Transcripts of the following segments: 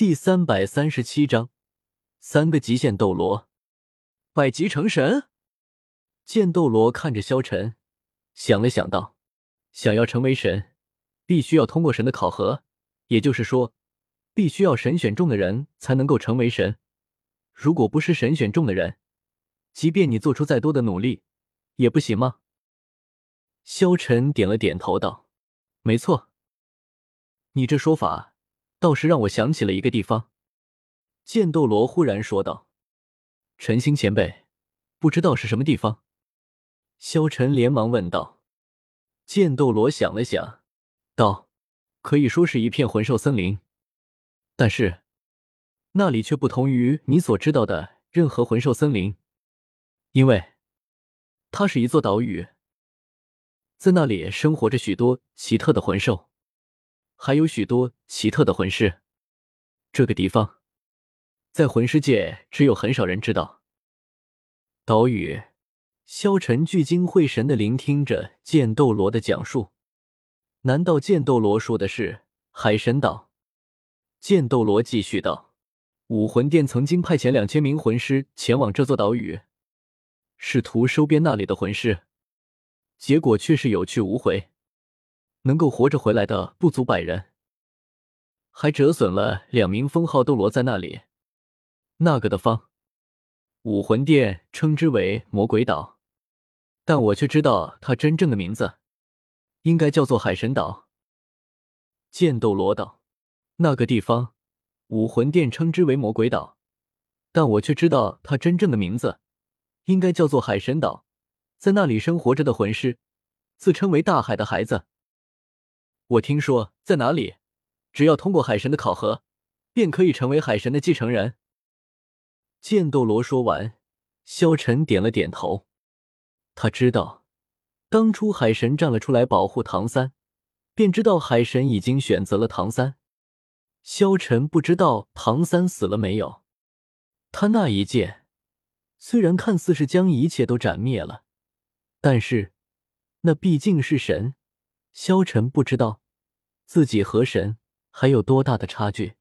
第三百三十七章，三个极限斗罗，百级成神。剑斗罗看着萧晨，想了想道：“想要成为神，必须要通过神的考核，也就是说，必须要神选中的人才能够成为神。如果不是神选中的人，即便你做出再多的努力，也不行吗？”萧晨点了点头道：“没错。”你这说法倒是让我想起了一个地方。剑斗罗忽然说道：“陈星前辈，不知道是什么地方？”萧晨连忙问道。剑斗罗想了想，道：“可以说是一片魂兽森林，但是那里却不同于你所知道的任何魂兽森林，因为它是一座岛屿，在那里生活着许多奇特的魂兽。”还有许多奇特的魂师，这个地方在魂师界只有很少人知道。岛屿，萧晨聚精会神的聆听着剑斗罗的讲述。难道剑斗罗说的是海神岛？剑斗罗继续道：“武魂殿曾经派遣两千名魂师前往这座岛屿，试图收编那里的魂师，结果却是有去无回。”能够活着回来的不足百人，还折损了两名封号斗罗在那里。那个的方，武魂殿称之为魔鬼岛，但我却知道它真正的名字，应该叫做海神岛。剑斗罗道，那个地方，武魂殿称之为魔鬼岛，但我却知道它真正的名字，应该叫做海神岛。在那里生活着的魂师，自称为大海的孩子。我听说在哪里，只要通过海神的考核，便可以成为海神的继承人。剑斗罗说完，萧晨点了点头。他知道，当初海神站了出来保护唐三，便知道海神已经选择了唐三。萧晨不知道唐三死了没有。他那一剑，虽然看似是将一切都斩灭了，但是那毕竟是神。萧晨不知道。自己和神还有多大的差距？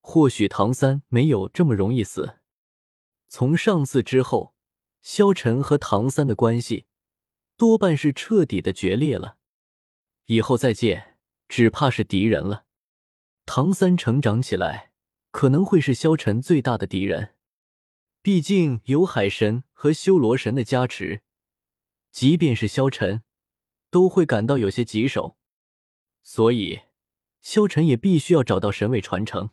或许唐三没有这么容易死。从上次之后，萧晨和唐三的关系多半是彻底的决裂了。以后再见，只怕是敌人了。唐三成长起来，可能会是萧晨最大的敌人。毕竟有海神和修罗神的加持，即便是萧晨，都会感到有些棘手。所以，萧晨也必须要找到神位传承。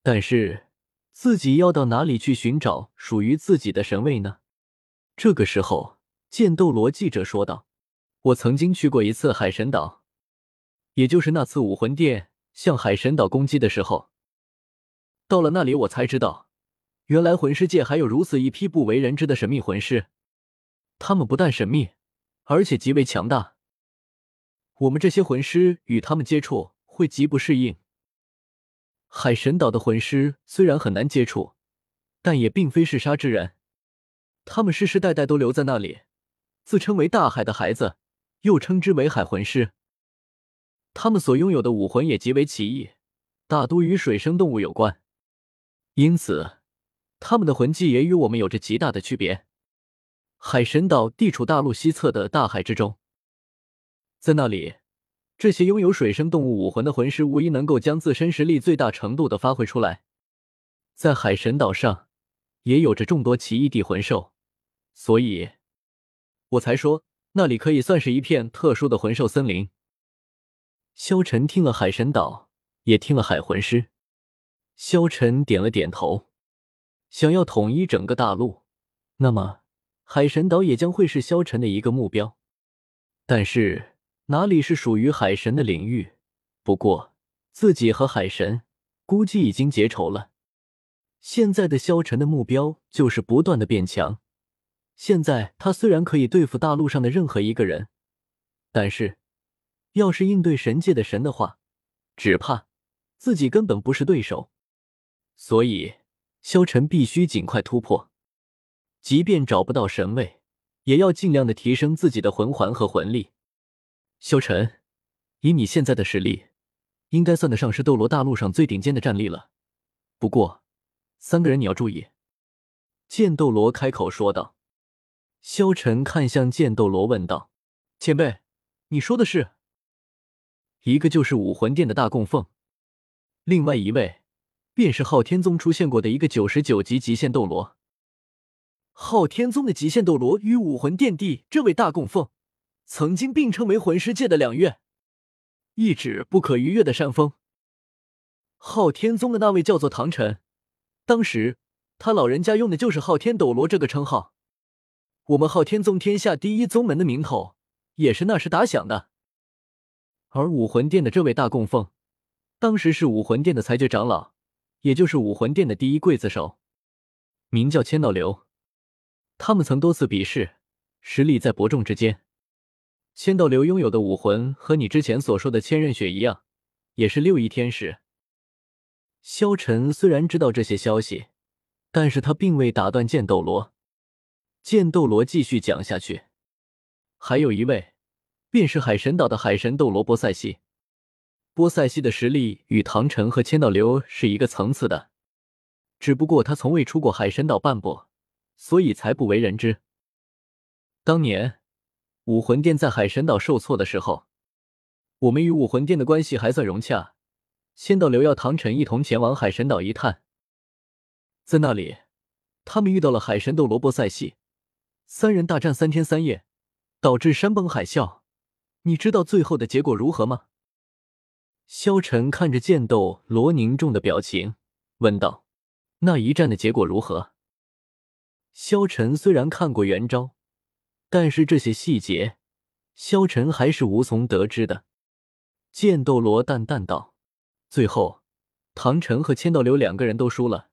但是，自己要到哪里去寻找属于自己的神位呢？这个时候，剑斗罗记者说道：“我曾经去过一次海神岛，也就是那次武魂殿向海神岛攻击的时候。到了那里，我才知道，原来魂师界还有如此一批不为人知的神秘魂师。他们不但神秘，而且极为强大。”我们这些魂师与他们接触会极不适应。海神岛的魂师虽然很难接触，但也并非嗜杀之人。他们世世代代都留在那里，自称为大海的孩子，又称之为海魂师。他们所拥有的武魂也极为奇异，大多与水生动物有关，因此他们的魂技也与我们有着极大的区别。海神岛地处大陆西侧的大海之中。在那里，这些拥有水生动物武魂的魂师无疑能够将自身实力最大程度的发挥出来。在海神岛上，也有着众多奇异地魂兽，所以我才说那里可以算是一片特殊的魂兽森林。萧晨听了海神岛，也听了海魂师，萧晨点了点头。想要统一整个大陆，那么海神岛也将会是萧晨的一个目标。但是。哪里是属于海神的领域？不过自己和海神估计已经结仇了。现在的萧晨的目标就是不断的变强。现在他虽然可以对付大陆上的任何一个人，但是要是应对神界的神的话，只怕自己根本不是对手。所以萧晨必须尽快突破，即便找不到神位，也要尽量的提升自己的魂环和魂力。萧晨，以你现在的实力，应该算得上是斗罗大陆上最顶尖的战力了。不过三个人你要注意。”剑斗罗开口说道。萧晨看向剑斗罗问道：“前辈，你说的是？”一个就是武魂殿的大供奉，另外一位便是昊天宗出现过的一个九十九级极限斗罗。昊天宗的极限斗罗与武魂殿帝这位大供奉，曾经并称为魂师界的两院，一指不可逾越的山峰。昊天宗的那位叫做唐晨，当时他老人家用的就是昊天斗罗这个称号。我们昊天宗天下第一宗门的名头也是那时打响的，而武魂殿的这位大供奉，当时是武魂殿的裁决长老，也就是武魂殿的第一刽子手，名叫千道流。他们曾多次比试，实力在伯仲之间。千道流拥有的武魂和你之前所说的千仞雪一样，也是六翼天使。萧晨虽然知道这些消息，但是他并未打断剑斗罗。剑斗罗继续讲下去，还有一位，便是海神岛的海神斗罗波塞西。波塞西的实力与唐晨和千道流是一个层次的，只不过他从未出过海神岛半步，所以才不为人知。当年武魂殿在海神岛受挫的时候，我们与武魂殿的关系还算融洽。千道流要唐晨一同前往海神岛一探，在那里，他们遇到了海神斗罗波塞西。三人大战三天三夜，导致山崩海啸。你知道最后的结果如何吗？萧晨看着剑斗罗凝重的表情，问道：“那一战的结果如何？”萧晨虽然看过元昭，但是这些细节，萧晨还是无从得知的。剑斗罗淡淡道：“最后，唐晨和千道流两个人都输了。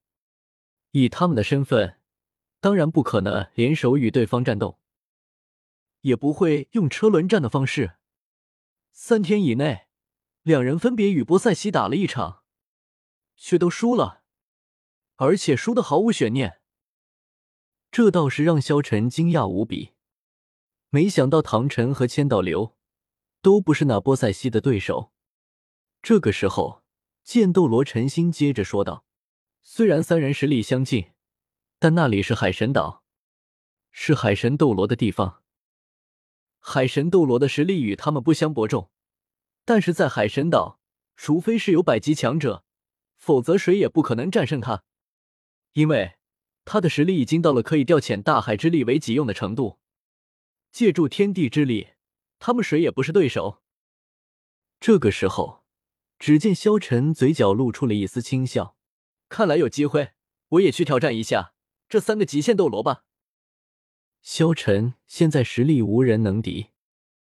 以他们的身份。”当然不可能联手与对方战斗，也不会用车轮战的方式。三天以内，两人分别与波塞西打了一场，却都输了，而且输的毫无悬念。这倒是让萧晨惊讶无比，没想到唐晨和千道流都不是那波塞西的对手。这个时候，剑斗罗陈心接着说道：“虽然三人实力相近。”但那里是海神岛，是海神斗罗的地方。海神斗罗的实力与他们不相伯仲，但是在海神岛，除非是有百级强者，否则谁也不可能战胜他，因为他的实力已经到了可以调遣大海之力为己用的程度。借助天地之力，他们谁也不是对手。这个时候，只见萧晨嘴角露出了一丝轻笑，看来有机会，我也去挑战一下。这三个极限斗罗吧，萧晨现在实力无人能敌。